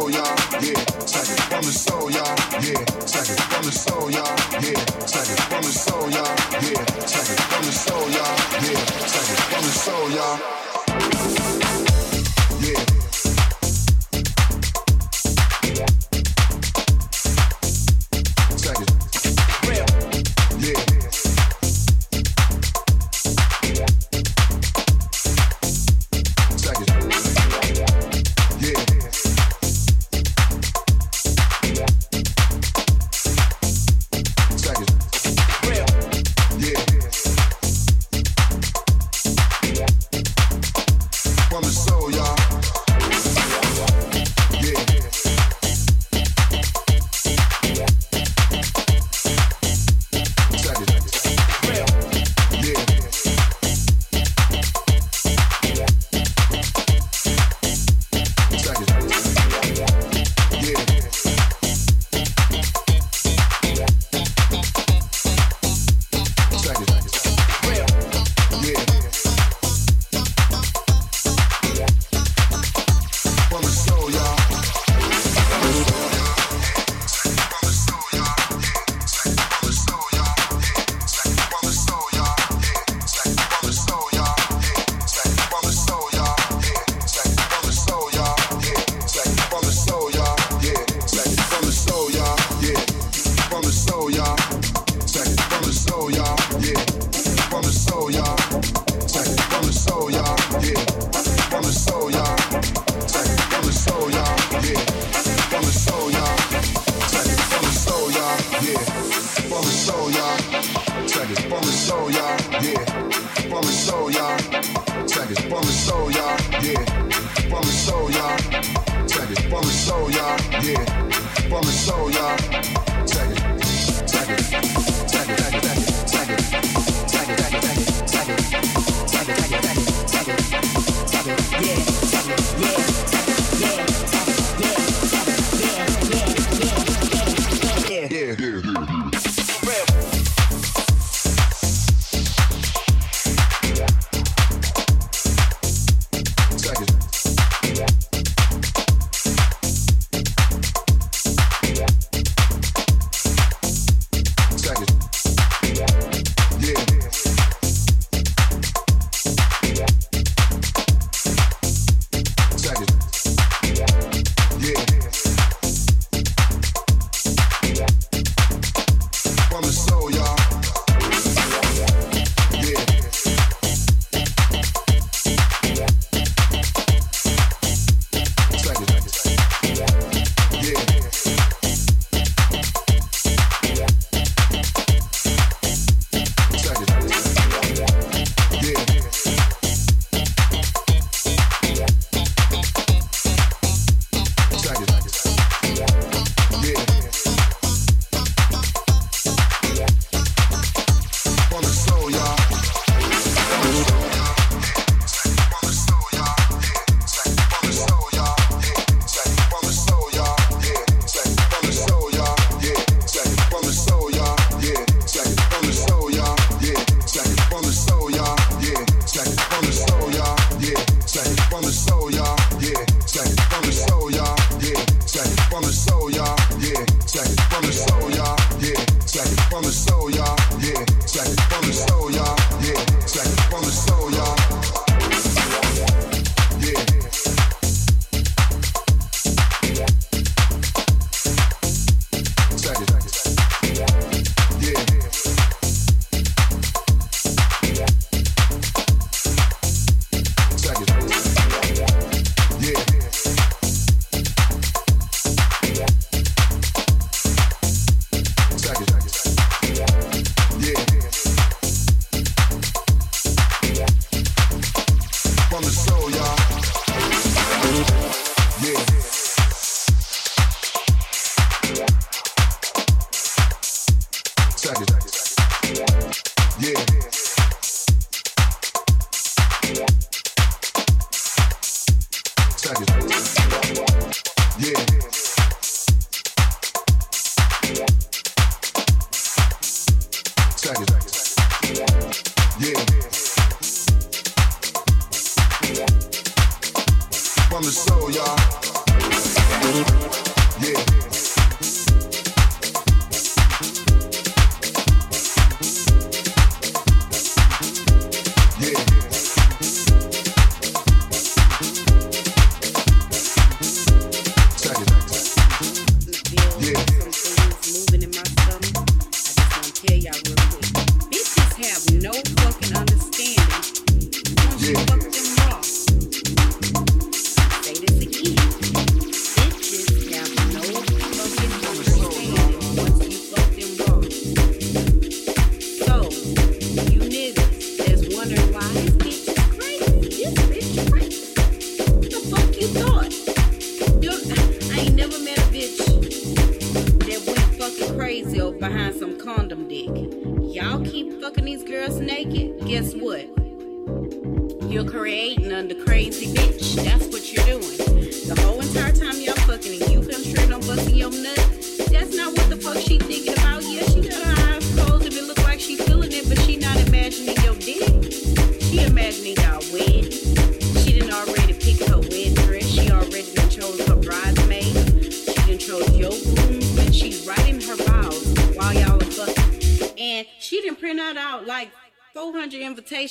soul, y'all, yeah, check it. From the soul, y'all, yeah, check it. From the soul, y'all, yeah, check it. From the soul, y'all, yeah, check it. From the soul, y'all, yeah, check it. From the soul, y'all.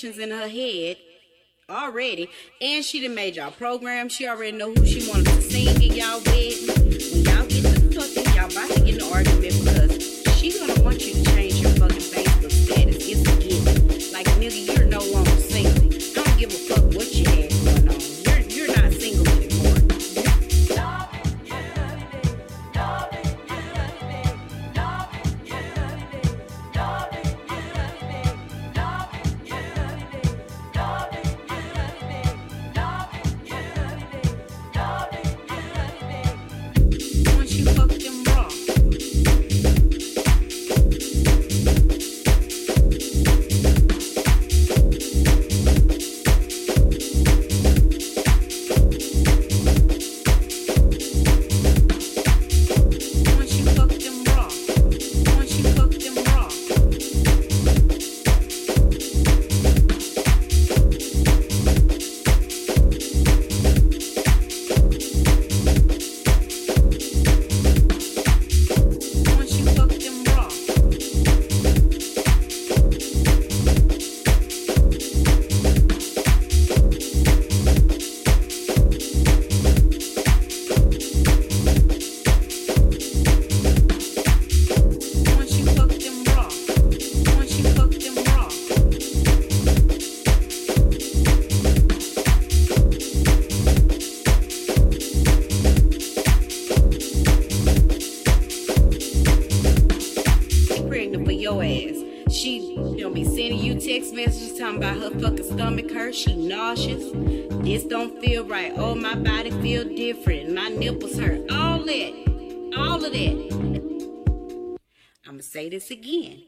In her head already, and she done made y'all program. She already know who she wanted to sing in y'all wedding. When y'all get to fucking, y'all about to get in an argument because she gonna want you to change your fucking Facebook status. It's a given. Like nigga, you're no longer this don't feel right. Oh, my body feel different. My nipples hurt. All that. All of that. I'm going to say this again.